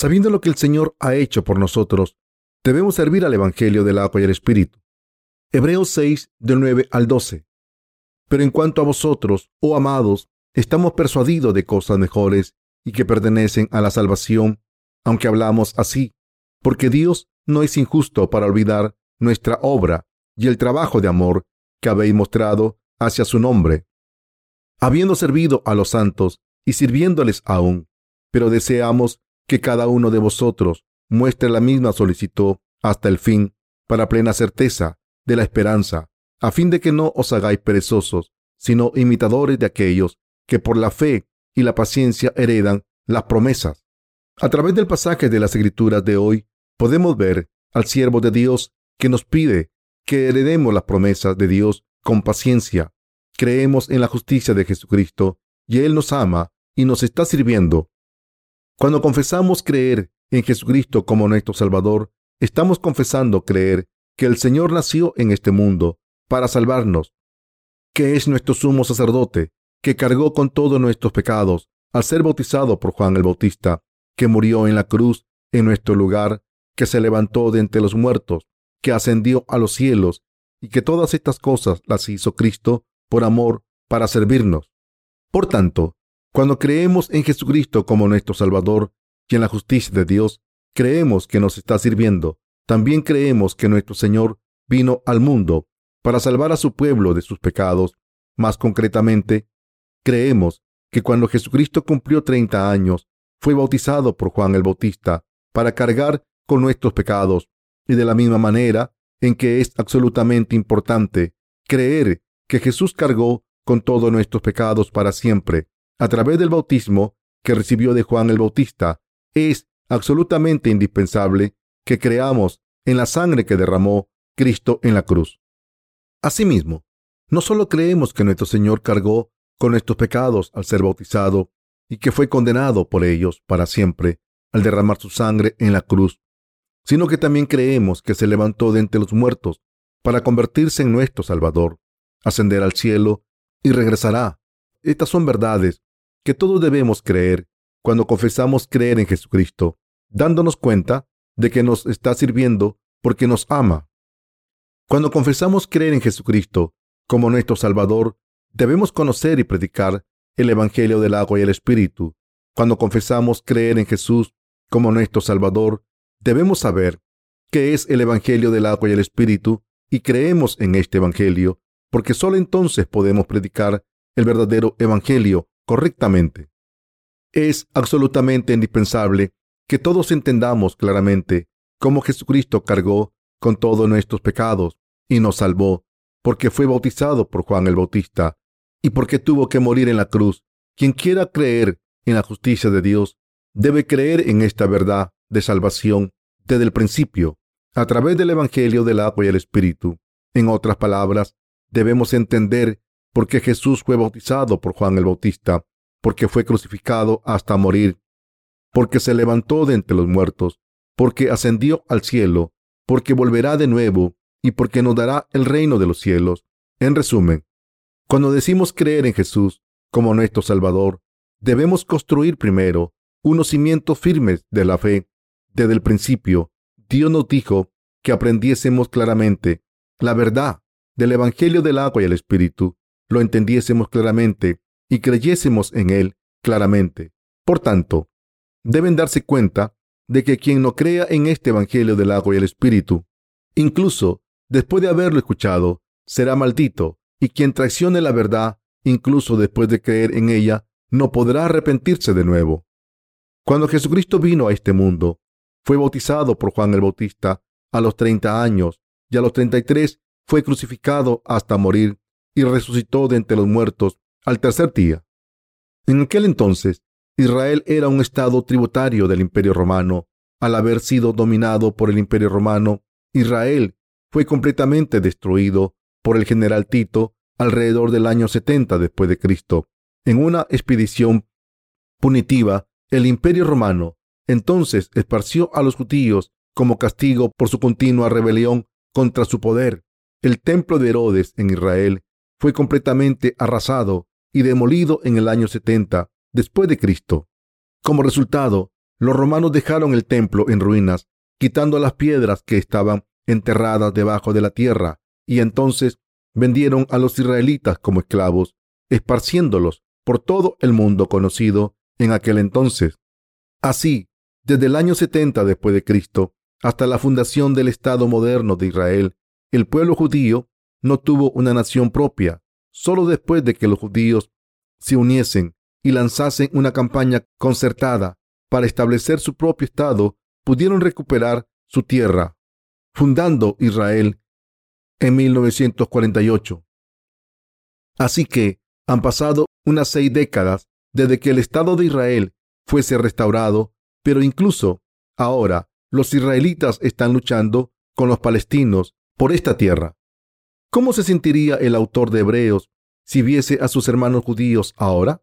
Sabiendo lo que el Señor ha hecho por nosotros, debemos servir al Evangelio del agua y el Espíritu. Hebreos 6, del 9 al 12. Pero en cuanto a vosotros, oh amados, estamos persuadidos de cosas mejores y que pertenecen a la salvación, aunque hablamos así, porque Dios no es injusto para olvidar nuestra obra y el trabajo de amor que habéis mostrado hacia su nombre, habiendo servido a los santos y sirviéndoles aún. Pero deseamos que cada uno de vosotros muestre la misma solicitud hasta el fin, para plena certeza de la esperanza, a fin de que no os hagáis perezosos, sino imitadores de aquellos que por la fe y la paciencia heredan las promesas. A través del pasaje de las Escrituras de hoy, podemos ver al siervo de Dios que nos pide que heredemos las promesas de Dios con paciencia. Creemos en la justicia de Jesucristo y Él nos ama y nos está sirviendo. Cuando confesamos creer en Jesucristo como nuestro Salvador, estamos confesando creer que el Señor nació en este mundo para salvarnos, que es nuestro sumo sacerdote, que cargó con todos nuestros pecados al ser bautizado por Juan el Bautista, que murió en la cruz en nuestro lugar, que se levantó de entre los muertos, que ascendió a los cielos, y que todas estas cosas las hizo Cristo por amor para servirnos. Por tanto, cuando creemos en Jesucristo como nuestro Salvador y en la justicia de Dios, creemos que nos está sirviendo. También creemos que nuestro Señor vino al mundo para salvar a su pueblo de sus pecados. Más concretamente, creemos que cuando Jesucristo cumplió 30 años, fue bautizado por Juan el Bautista para cargar con nuestros pecados. Y de la misma manera en que es absolutamente importante creer que Jesús cargó con todos nuestros pecados para siempre a través del bautismo que recibió de Juan el Bautista, es absolutamente indispensable que creamos en la sangre que derramó Cristo en la cruz. Asimismo, no solo creemos que nuestro Señor cargó con nuestros pecados al ser bautizado y que fue condenado por ellos para siempre al derramar su sangre en la cruz, sino que también creemos que se levantó de entre los muertos para convertirse en nuestro Salvador, ascender al cielo y regresará. Estas son verdades que todos debemos creer cuando confesamos creer en Jesucristo, dándonos cuenta de que nos está sirviendo porque nos ama. Cuando confesamos creer en Jesucristo como nuestro Salvador, debemos conocer y predicar el Evangelio del agua y el Espíritu. Cuando confesamos creer en Jesús como nuestro Salvador, debemos saber qué es el Evangelio del agua y el Espíritu y creemos en este Evangelio, porque solo entonces podemos predicar el verdadero Evangelio correctamente. Es absolutamente indispensable que todos entendamos claramente cómo Jesucristo cargó con todos nuestros pecados y nos salvó, porque fue bautizado por Juan el Bautista y porque tuvo que morir en la cruz. Quien quiera creer en la justicia de Dios debe creer en esta verdad de salvación desde el principio, a través del Evangelio del agua y el Espíritu. En otras palabras, debemos entender porque Jesús fue bautizado por Juan el Bautista, porque fue crucificado hasta morir, porque se levantó de entre los muertos, porque ascendió al cielo, porque volverá de nuevo y porque nos dará el reino de los cielos. En resumen, cuando decimos creer en Jesús como nuestro Salvador, debemos construir primero unos cimientos firmes de la fe. Desde el principio, Dios nos dijo que aprendiésemos claramente la verdad del Evangelio del agua y el Espíritu lo entendiésemos claramente y creyésemos en él claramente. Por tanto, deben darse cuenta de que quien no crea en este Evangelio del agua y el Espíritu, incluso después de haberlo escuchado, será maldito, y quien traicione la verdad, incluso después de creer en ella, no podrá arrepentirse de nuevo. Cuando Jesucristo vino a este mundo, fue bautizado por Juan el Bautista a los 30 años y a los 33 fue crucificado hasta morir y resucitó de entre los muertos al tercer día. En aquel entonces, Israel era un estado tributario del Imperio Romano. Al haber sido dominado por el Imperio Romano, Israel fue completamente destruido por el general Tito alrededor del año 70 después de Cristo. En una expedición punitiva, el Imperio Romano entonces esparció a los judíos como castigo por su continua rebelión contra su poder. El templo de Herodes en Israel fue completamente arrasado y demolido en el año 70 después de Cristo. Como resultado, los romanos dejaron el templo en ruinas, quitando las piedras que estaban enterradas debajo de la tierra, y entonces vendieron a los israelitas como esclavos, esparciéndolos por todo el mundo conocido en aquel entonces. Así, desde el año 70 después de Cristo hasta la fundación del Estado moderno de Israel, el pueblo judío no tuvo una nación propia. Solo después de que los judíos se uniesen y lanzasen una campaña concertada para establecer su propio Estado, pudieron recuperar su tierra, fundando Israel en 1948. Así que han pasado unas seis décadas desde que el Estado de Israel fuese restaurado, pero incluso ahora los israelitas están luchando con los palestinos por esta tierra. ¿Cómo se sentiría el autor de Hebreos si viese a sus hermanos judíos ahora?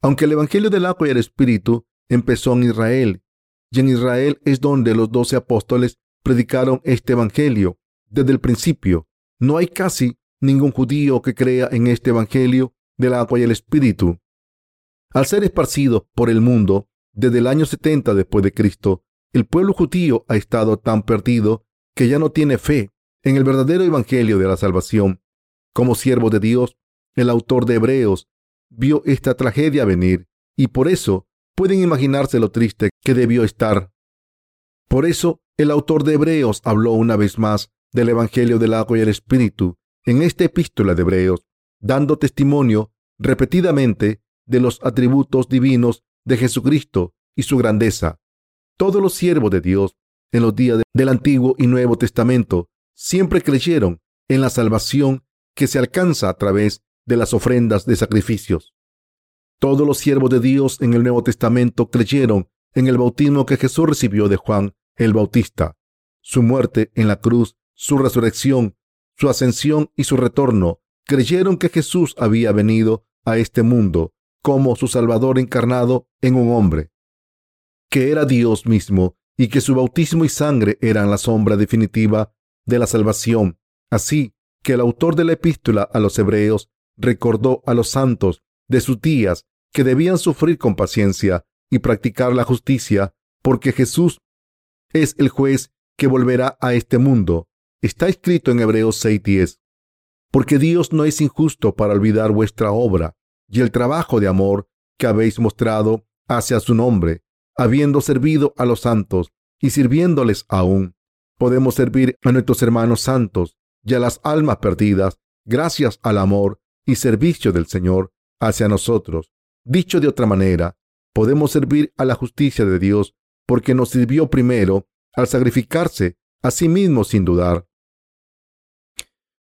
Aunque el Evangelio del agua y el Espíritu empezó en Israel, y en Israel es donde los doce apóstoles predicaron este Evangelio desde el principio, no hay casi ningún judío que crea en este Evangelio del agua y el Espíritu. Al ser esparcidos por el mundo desde el año 70 después de Cristo, el pueblo judío ha estado tan perdido que ya no tiene fe en el verdadero Evangelio de la salvación. Como siervo de Dios, el autor de Hebreos vio esta tragedia venir y por eso pueden imaginarse lo triste que debió estar. Por eso el autor de Hebreos habló una vez más del Evangelio del agua y el Espíritu en esta epístola de Hebreos, dando testimonio repetidamente de los atributos divinos de Jesucristo y su grandeza. Todos los siervos de Dios en los días del Antiguo y Nuevo Testamento siempre creyeron en la salvación que se alcanza a través de las ofrendas de sacrificios. Todos los siervos de Dios en el Nuevo Testamento creyeron en el bautismo que Jesús recibió de Juan el Bautista, su muerte en la cruz, su resurrección, su ascensión y su retorno. Creyeron que Jesús había venido a este mundo como su Salvador encarnado en un hombre que era Dios mismo y que su bautismo y sangre eran la sombra definitiva de la salvación. Así que el autor de la epístola a los hebreos recordó a los santos de sus días que debían sufrir con paciencia y practicar la justicia, porque Jesús es el juez que volverá a este mundo. Está escrito en Hebreos 6:10. Porque Dios no es injusto para olvidar vuestra obra y el trabajo de amor que habéis mostrado hacia su nombre, habiendo servido a los santos y sirviéndoles aún, podemos servir a nuestros hermanos santos y a las almas perdidas gracias al amor y servicio del Señor hacia nosotros. Dicho de otra manera, podemos servir a la justicia de Dios porque nos sirvió primero al sacrificarse a sí mismo sin dudar.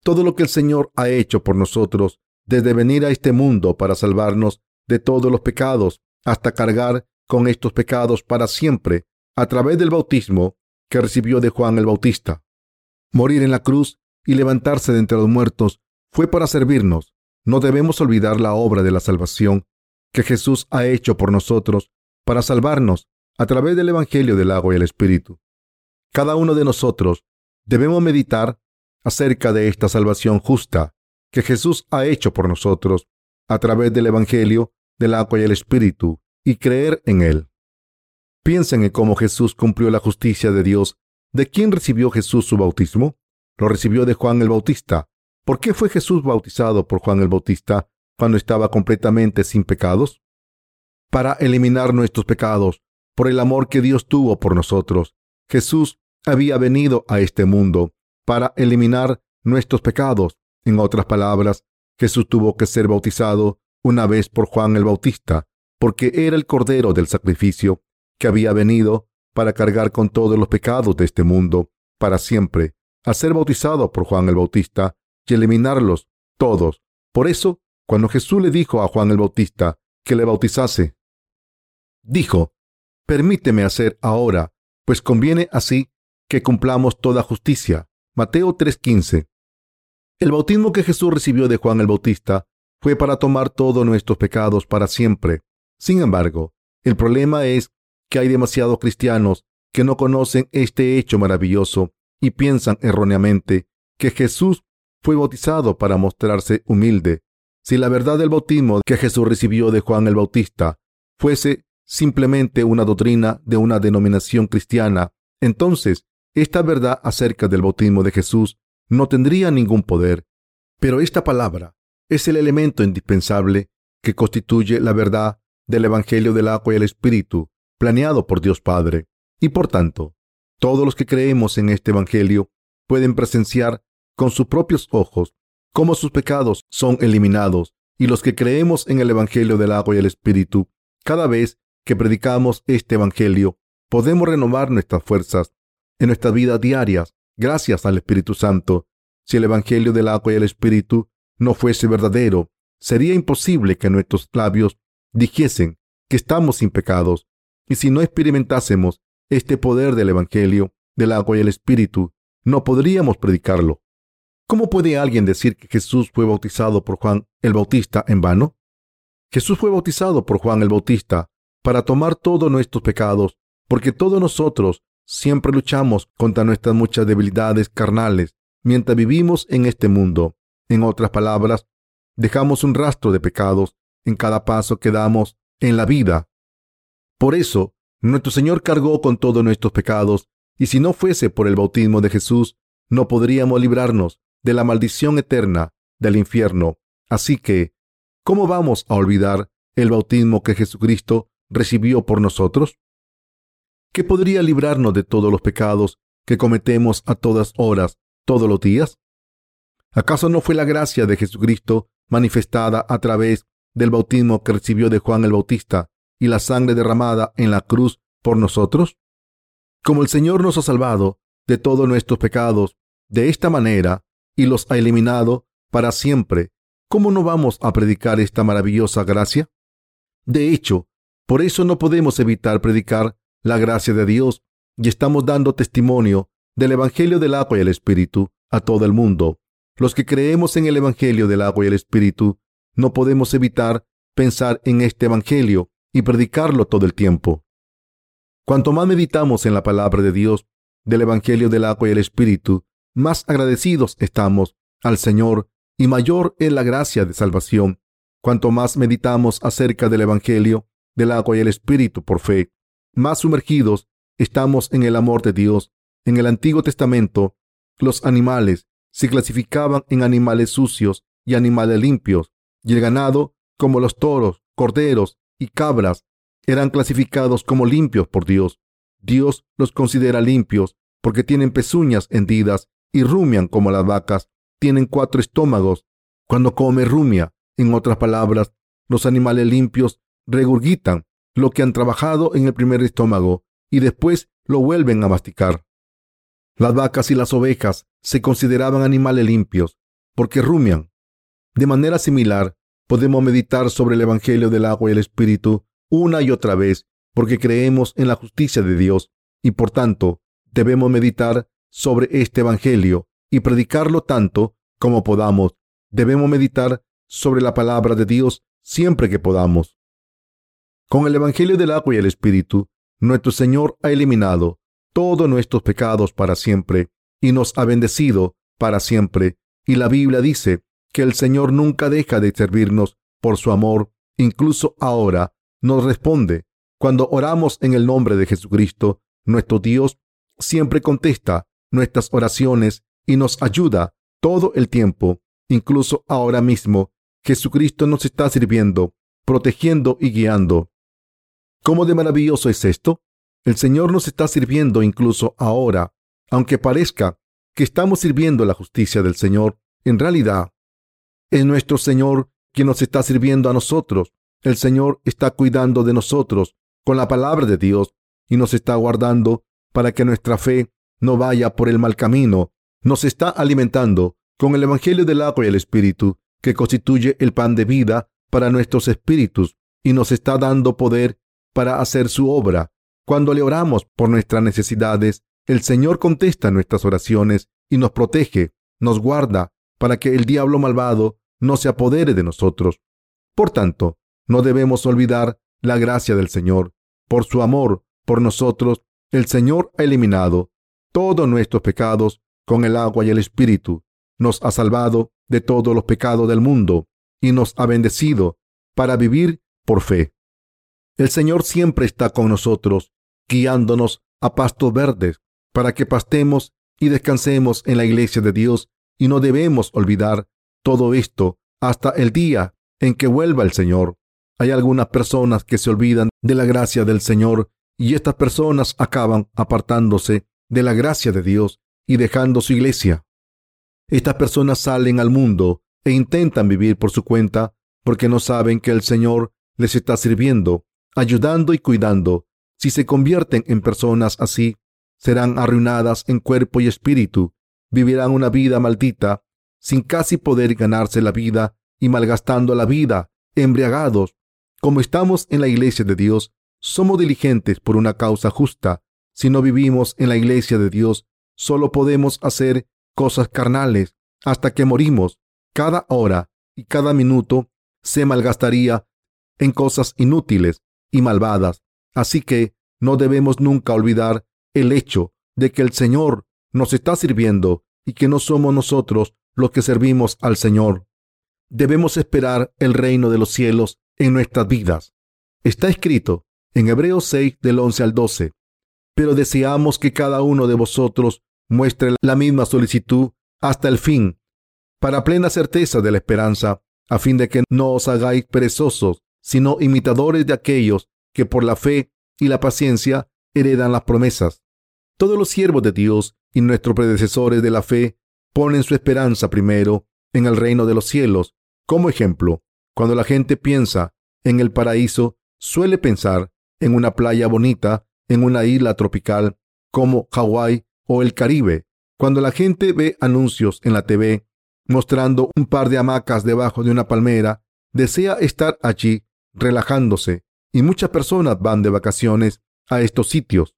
Todo lo que el Señor ha hecho por nosotros desde venir a este mundo para salvarnos de todos los pecados hasta cargar con estos pecados para siempre a través del bautismo que recibió de Juan el Bautista. Morir en la cruz y levantarse de entre los muertos fue para servirnos. No debemos olvidar la obra de la salvación que Jesús ha hecho por nosotros para salvarnos a través del Evangelio del agua y el Espíritu. Cada uno de nosotros debemos meditar acerca de esta salvación justa que Jesús ha hecho por nosotros a través del Evangelio del agua y el Espíritu y creer en Él. Piensen en cómo Jesús cumplió la justicia de Dios. ¿De quién recibió Jesús su bautismo? Lo recibió de Juan el Bautista. ¿Por qué fue Jesús bautizado por Juan el Bautista cuando estaba completamente sin pecados? Para eliminar nuestros pecados, por el amor que Dios tuvo por nosotros. Jesús había venido a este mundo para eliminar nuestros pecados. En otras palabras, Jesús tuvo que ser bautizado una vez por Juan el Bautista porque era el Cordero del sacrificio que había venido para cargar con todos los pecados de este mundo para siempre, a ser bautizado por Juan el Bautista y eliminarlos todos. Por eso, cuando Jesús le dijo a Juan el Bautista que le bautizase, dijo, permíteme hacer ahora, pues conviene así que cumplamos toda justicia. Mateo 3:15. El bautismo que Jesús recibió de Juan el Bautista fue para tomar todos nuestros pecados para siempre. Sin embargo, el problema es que hay demasiados cristianos que no conocen este hecho maravilloso y piensan erróneamente que Jesús fue bautizado para mostrarse humilde. Si la verdad del bautismo que Jesús recibió de Juan el Bautista fuese simplemente una doctrina de una denominación cristiana, entonces esta verdad acerca del bautismo de Jesús no tendría ningún poder. Pero esta palabra es el elemento indispensable que constituye la verdad del Evangelio del agua y el Espíritu, planeado por Dios Padre. Y por tanto, todos los que creemos en este Evangelio pueden presenciar con sus propios ojos cómo sus pecados son eliminados y los que creemos en el Evangelio del agua y el Espíritu, cada vez que predicamos este Evangelio, podemos renovar nuestras fuerzas en nuestras vidas diarias gracias al Espíritu Santo. Si el Evangelio del agua y el Espíritu no fuese verdadero, sería imposible que nuestros labios dijesen que estamos sin pecados. Y si no experimentásemos este poder del Evangelio, del agua y el Espíritu, no podríamos predicarlo. ¿Cómo puede alguien decir que Jesús fue bautizado por Juan el Bautista en vano? Jesús fue bautizado por Juan el Bautista para tomar todos nuestros pecados, porque todos nosotros siempre luchamos contra nuestras muchas debilidades carnales mientras vivimos en este mundo. En otras palabras, dejamos un rastro de pecados en cada paso que damos en la vida. Por eso, nuestro Señor cargó con todos nuestros pecados, y si no fuese por el bautismo de Jesús, no podríamos librarnos de la maldición eterna del infierno. Así que, ¿cómo vamos a olvidar el bautismo que Jesucristo recibió por nosotros? ¿Qué podría librarnos de todos los pecados que cometemos a todas horas, todos los días? ¿Acaso no fue la gracia de Jesucristo manifestada a través del bautismo que recibió de Juan el Bautista y la sangre derramada en la cruz por nosotros? Como el Señor nos ha salvado de todos nuestros pecados de esta manera y los ha eliminado para siempre, ¿cómo no vamos a predicar esta maravillosa gracia? De hecho, por eso no podemos evitar predicar la gracia de Dios y estamos dando testimonio del Evangelio del agua y el Espíritu a todo el mundo. Los que creemos en el Evangelio del agua y el Espíritu no podemos evitar pensar en este Evangelio y predicarlo todo el tiempo. Cuanto más meditamos en la palabra de Dios, del Evangelio del agua y el Espíritu, más agradecidos estamos al Señor y mayor es la gracia de salvación. Cuanto más meditamos acerca del Evangelio, del agua y el Espíritu por fe, más sumergidos estamos en el amor de Dios. En el Antiguo Testamento, los animales se clasificaban en animales sucios y animales limpios, y el ganado, como los toros, corderos y cabras, eran clasificados como limpios por Dios. Dios los considera limpios porque tienen pezuñas hendidas y rumian como las vacas. Tienen cuatro estómagos. Cuando come rumia, en otras palabras, los animales limpios regurgitan lo que han trabajado en el primer estómago y después lo vuelven a masticar. Las vacas y las ovejas se consideraban animales limpios porque rumian. De manera similar, podemos meditar sobre el Evangelio del agua y el Espíritu una y otra vez porque creemos en la justicia de Dios y por tanto debemos meditar sobre este Evangelio y predicarlo tanto como podamos. Debemos meditar sobre la palabra de Dios siempre que podamos. Con el Evangelio del agua y el Espíritu, nuestro Señor ha eliminado todos nuestros pecados para siempre y nos ha bendecido para siempre. Y la Biblia dice que el Señor nunca deja de servirnos por su amor, incluso ahora nos responde. Cuando oramos en el nombre de Jesucristo, nuestro Dios siempre contesta nuestras oraciones y nos ayuda todo el tiempo, incluso ahora mismo. Jesucristo nos está sirviendo, protegiendo y guiando. ¿Cómo de maravilloso es esto? El Señor nos está sirviendo incluso ahora, aunque parezca que estamos sirviendo la justicia del Señor. En realidad, es nuestro Señor quien nos está sirviendo a nosotros. El Señor está cuidando de nosotros con la palabra de Dios y nos está guardando para que nuestra fe no vaya por el mal camino. Nos está alimentando con el Evangelio del agua y el Espíritu, que constituye el pan de vida para nuestros espíritus, y nos está dando poder para hacer su obra. Cuando le oramos por nuestras necesidades, el Señor contesta nuestras oraciones y nos protege, nos guarda, para que el diablo malvado no se apodere de nosotros. Por tanto, no debemos olvidar la gracia del Señor. Por su amor por nosotros, el Señor ha eliminado todos nuestros pecados con el agua y el Espíritu. Nos ha salvado de todos los pecados del mundo y nos ha bendecido para vivir por fe. El Señor siempre está con nosotros, guiándonos a pastos verdes, para que pastemos y descansemos en la iglesia de Dios, y no debemos olvidar todo esto hasta el día en que vuelva el Señor. Hay algunas personas que se olvidan de la gracia del Señor y estas personas acaban apartándose de la gracia de Dios y dejando su iglesia. Estas personas salen al mundo e intentan vivir por su cuenta porque no saben que el Señor les está sirviendo, ayudando y cuidando. Si se convierten en personas así, serán arruinadas en cuerpo y espíritu, vivirán una vida maldita, sin casi poder ganarse la vida y malgastando la vida, embriagados. Como estamos en la iglesia de Dios, somos diligentes por una causa justa. Si no vivimos en la iglesia de Dios, solo podemos hacer cosas carnales hasta que morimos. Cada hora y cada minuto se malgastaría en cosas inútiles y malvadas. Así que no debemos nunca olvidar el hecho de que el Señor nos está sirviendo y que no somos nosotros los que servimos al Señor. Debemos esperar el reino de los cielos en nuestras vidas. Está escrito en Hebreos 6 del 11 al 12. Pero deseamos que cada uno de vosotros muestre la misma solicitud hasta el fin, para plena certeza de la esperanza, a fin de que no os hagáis perezosos, sino imitadores de aquellos que por la fe y la paciencia heredan las promesas. Todos los siervos de Dios y nuestros predecesores de la fe ponen su esperanza primero en el reino de los cielos. Como ejemplo, cuando la gente piensa en el paraíso, suele pensar en una playa bonita, en una isla tropical como Hawái o el Caribe. Cuando la gente ve anuncios en la TV mostrando un par de hamacas debajo de una palmera, desea estar allí relajándose y muchas personas van de vacaciones a estos sitios.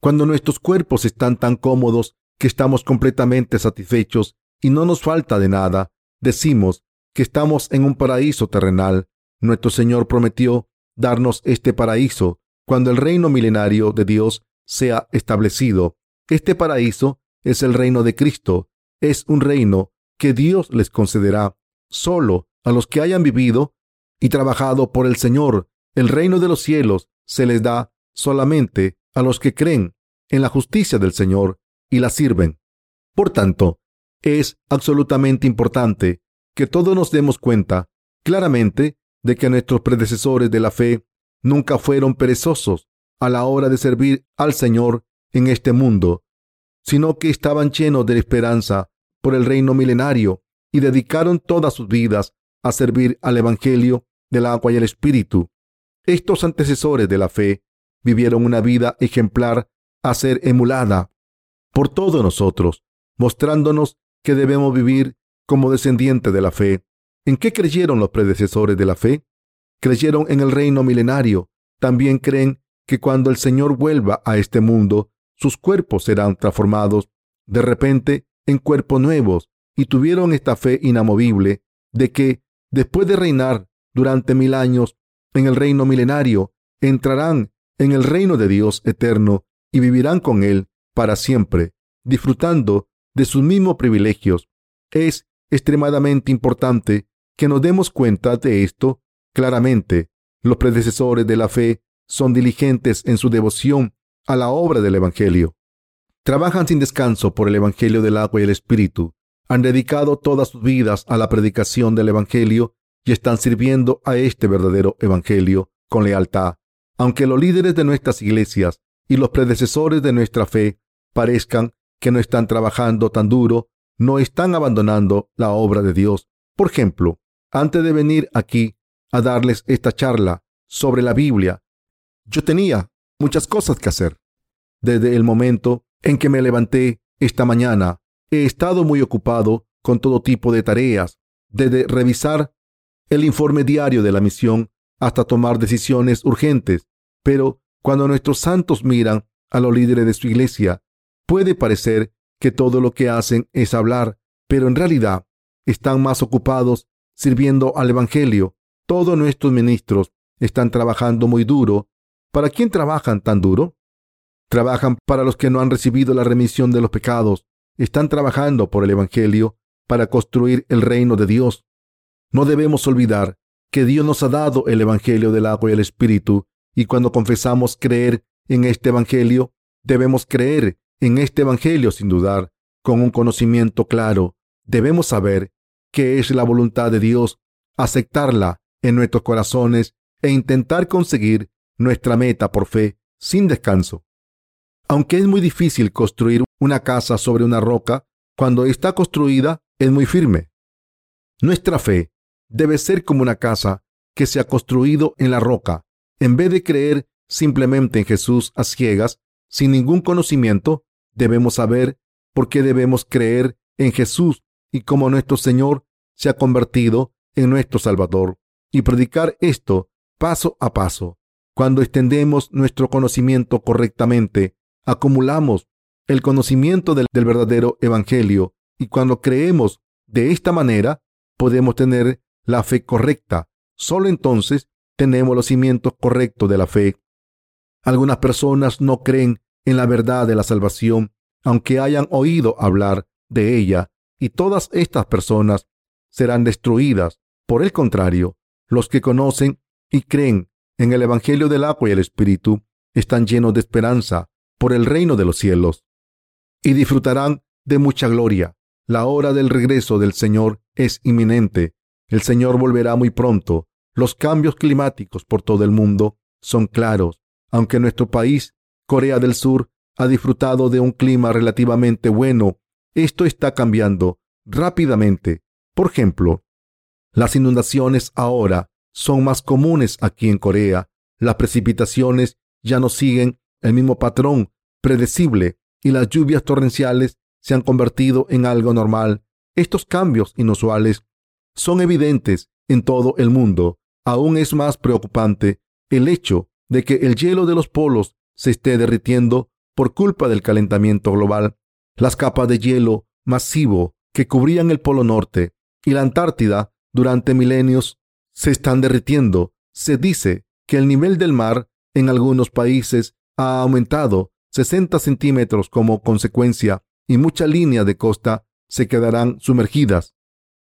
Cuando nuestros cuerpos están tan cómodos que estamos completamente satisfechos y no nos falta de nada, decimos que estamos en un paraíso terrenal. Nuestro Señor prometió darnos este paraíso cuando el reino milenario de Dios sea establecido. Este paraíso es el reino de Cristo. Es un reino que Dios les concederá solo a los que hayan vivido y trabajado por el Señor. El reino de los cielos se les da solamente a los que creen en la justicia del Señor y la sirven. Por tanto, es absolutamente importante que todos nos demos cuenta claramente de que nuestros predecesores de la fe nunca fueron perezosos a la hora de servir al Señor en este mundo, sino que estaban llenos de esperanza por el reino milenario y dedicaron todas sus vidas a servir al Evangelio del agua y el Espíritu. Estos antecesores de la fe vivieron una vida ejemplar a ser emulada por todos nosotros, mostrándonos que debemos vivir como descendientes de la fe. ¿En qué creyeron los predecesores de la fe? Creyeron en el reino milenario. También creen que cuando el Señor vuelva a este mundo, sus cuerpos serán transformados de repente en cuerpos nuevos y tuvieron esta fe inamovible de que, después de reinar durante mil años en el reino milenario, entrarán en el reino de Dios eterno y vivirán con Él para siempre, disfrutando de sus mismos privilegios. Es extremadamente importante que nos demos cuenta de esto claramente. Los predecesores de la fe son diligentes en su devoción a la obra del Evangelio. Trabajan sin descanso por el Evangelio del agua y el Espíritu. Han dedicado todas sus vidas a la predicación del Evangelio y están sirviendo a este verdadero Evangelio con lealtad. Aunque los líderes de nuestras iglesias y los predecesores de nuestra fe parezcan que no están trabajando tan duro, no están abandonando la obra de Dios. Por ejemplo, antes de venir aquí a darles esta charla sobre la Biblia, yo tenía muchas cosas que hacer. Desde el momento en que me levanté esta mañana, he estado muy ocupado con todo tipo de tareas, desde revisar el informe diario de la misión hasta tomar decisiones urgentes. Pero cuando nuestros santos miran a los líderes de su iglesia, puede parecer que todo lo que hacen es hablar, pero en realidad están más ocupados sirviendo al Evangelio. Todos nuestros ministros están trabajando muy duro. ¿Para quién trabajan tan duro? Trabajan para los que no han recibido la remisión de los pecados. Están trabajando por el Evangelio para construir el reino de Dios. No debemos olvidar que Dios nos ha dado el Evangelio del agua y el Espíritu Y cuando confesamos creer en este Evangelio, debemos creer en este Evangelio sin dudar, con un conocimiento claro. Debemos saber qué es la voluntad de Dios, aceptarla en nuestros corazones e intentar conseguir nuestra meta por fe sin descanso. Aunque es muy difícil construir una casa sobre una roca, cuando está construida es muy firme. Nuestra fe debe ser como una casa que se ha construido en la roca. En vez de creer simplemente en Jesús a ciegas, sin ningún conocimiento, debemos saber por qué debemos creer en Jesús y cómo nuestro Señor se ha convertido en nuestro Salvador y predicar esto paso a paso. Cuando extendemos nuestro conocimiento correctamente, acumulamos el conocimiento del, del, verdadero Evangelio y cuando creemos de esta manera, podemos tener la fe correcta. Solo entonces tenemos los cimientos correctos de la fe. Algunas personas no creen en la verdad de la salvación, aunque hayan oído hablar de ella, y todas estas personas serán destruidas. Por el contrario, los que conocen y creen en el Evangelio del agua y el Espíritu están llenos de esperanza por el reino de los cielos y disfrutarán de mucha gloria. La hora del regreso del Señor es inminente. El Señor volverá muy pronto. Los cambios climáticos por todo el mundo son claros. Aunque nuestro país, Corea del Sur, ha disfrutado de un clima relativamente bueno, esto está cambiando rápidamente. Por ejemplo, las inundaciones ahora son más comunes aquí en Corea. Las precipitaciones ya no siguen el mismo patrón predecible y las lluvias torrenciales se han convertido en algo normal. Estos cambios inusuales son evidentes en todo el mundo. Aún es más preocupante el hecho de que el hielo de los polos se esté derritiendo por culpa del calentamiento global. Las capas de hielo masivo que cubrían el Polo Norte y la Antártida durante milenios se están derritiendo. Se dice que el nivel del mar en algunos países ha aumentado 60 centímetros como consecuencia y muchas líneas de costa se quedarán sumergidas.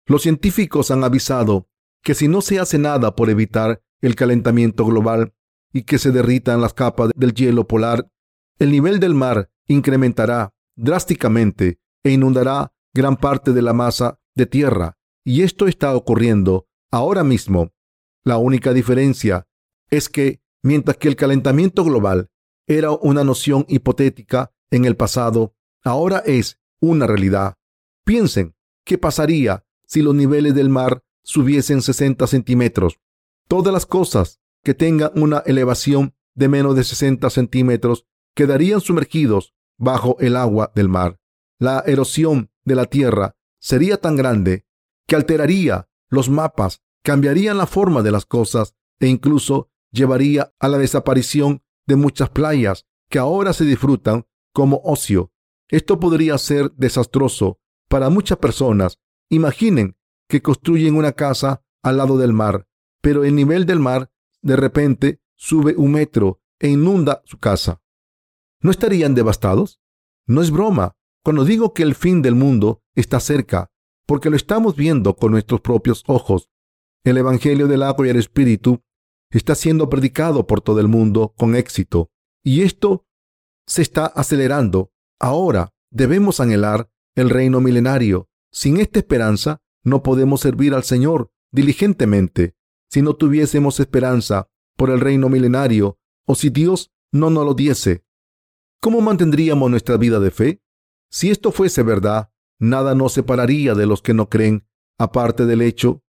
Los científicos han avisado que si no se hace nada por evitar el calentamiento global y que se derritan las capas del hielo polar, el nivel del mar incrementará drásticamente e inundará gran parte de la masa de tierra y esto está ocurriendo ahora mismo. La única diferencia es que mientras que el calentamiento global era una noción hipotética en el pasado, ahora es una realidad. Piensen, ¿qué pasaría si los niveles del mar subiesen 60 centímetros? Todas las cosas que tengan una elevación de menos de 60 centímetros quedarían sumergidos bajo el agua del mar. La erosión de la tierra sería tan grande que alteraría los mapas, cambiaría la forma de las cosas e incluso llevaría a la desaparición de muchas playas que ahora se disfrutan como ocio. Esto podría ser desastroso para muchas personas. Imaginen que construyen una casa al lado del mar, pero el nivel del mar de repente sube un metro e inunda su casa. ¿No estarían devastados? No es broma cuando digo que el fin del mundo está cerca porque lo estamos viendo con nuestros propios ojos. El Evangelio del agua y el Espíritu está siendo predicado por todo el mundo con éxito y esto se está acelerando. Ahora debemos anhelar el reino milenario. Sin esta esperanza no podemos servir al Señor diligentemente. Si no tuviésemos esperanza por el reino milenario o si Dios no nos lo diese, ¿cómo mantendríamos nuestra vida de fe? Si esto fuese verdad, nada nos separaría de los que no creen, aparte del hecho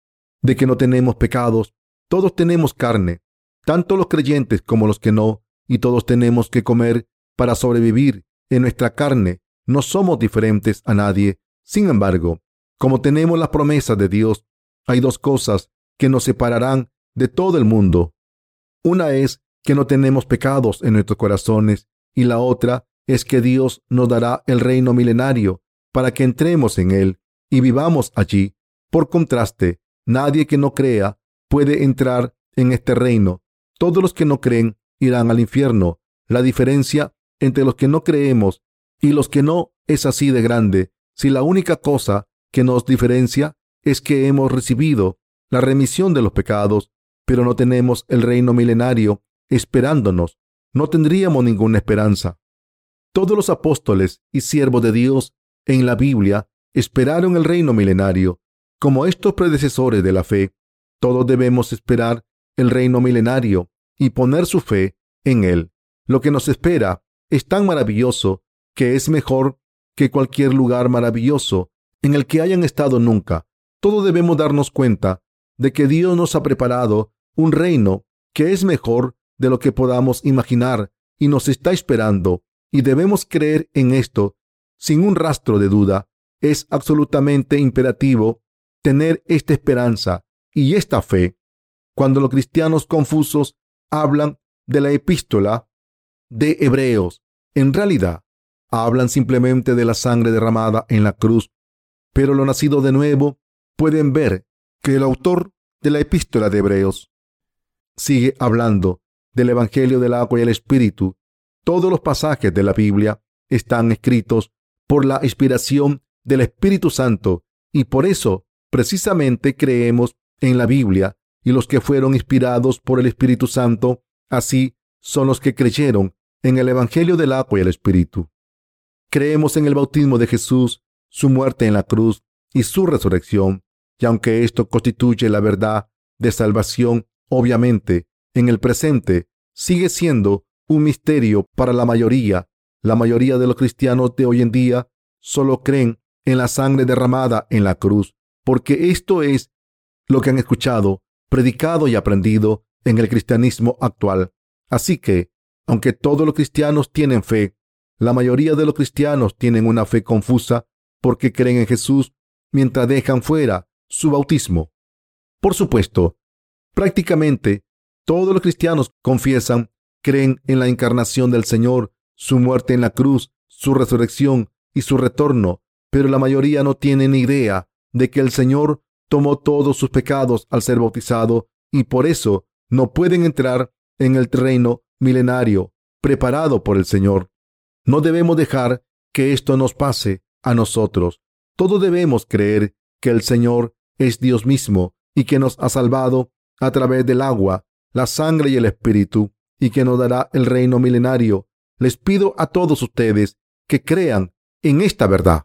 de que no tenemos pecados. Todos tenemos carne, tanto los creyentes como los que no, y todos tenemos que comer para sobrevivir. En nuestra carne no somos diferentes a nadie. Sin embargo, como tenemos las promesas de Dios, hay dos cosas que nos separarán de todo el mundo. Una es que no tenemos pecados en nuestros corazones y la otra es que Dios nos dará el reino milenario para que entremos en él y vivamos allí. Por contraste, nadie que no crea puede entrar en este reino. Todos los que no creen irán al infierno. La diferencia entre los que no creemos y los que no es así de grande. Si la única cosa que nos diferencia es que hemos recibido la remisión de los pecados, pero no tenemos el reino milenario, esperándonos, no tendríamos ninguna esperanza. Todos los apóstoles y siervos de Dios en la Biblia esperaron el reino milenario. Como estos predecesores de la fe, todos debemos esperar el reino milenario y poner su fe en él. Lo que nos espera es tan maravilloso que es mejor que cualquier lugar maravilloso en el que hayan estado nunca. Todos debemos darnos cuenta de que Dios nos ha preparado un reino que es mejor de lo que podamos imaginar y nos está esperando y debemos creer en esto sin un rastro de duda. Es absolutamente imperativo tener esta esperanza y esta fe. Cuando los cristianos confusos hablan de la epístola de Hebreos, en realidad hablan simplemente de la sangre derramada en la cruz, pero lo nacido de nuevo pueden ver que el autor de la epístola de Hebreos sigue hablando del Evangelio del agua y el Espíritu. Todos los pasajes de la Biblia están escritos por la inspiración del Espíritu Santo y por eso precisamente creemos en la Biblia y los que fueron inspirados por el Espíritu Santo, así son los que creyeron en el Evangelio del agua y el Espíritu. Creemos en el bautismo de Jesús, su muerte en la cruz y su resurrección, y aunque esto constituye la verdad de salvación, obviamente, en el presente, sigue siendo un misterio para la mayoría. La mayoría de los cristianos de hoy en día solo creen en la sangre derramada en la cruz, porque esto es lo que han escuchado, predicado y aprendido en el cristianismo actual. Así que, aunque todos los cristianos tienen fe, la mayoría de los cristianos tienen una fe confusa porque creen en Jesús mientras dejan fuera su bautismo. Por supuesto, prácticamente todos los cristianos confiesan, creen en la encarnación del Señor, su muerte en la cruz, su resurrección y su retorno, pero la mayoría no tienen idea de que el Señor tomó todos sus pecados al ser bautizado y por eso no pueden entrar en el reino milenario preparado por el Señor. No debemos dejar que esto nos pase a nosotros. Todos debemos creer que el Señor es Dios mismo y que nos ha salvado a través del agua, la sangre y el Espíritu, y que nos dará el reino milenario. Les pido a todos ustedes que crean en esta verdad.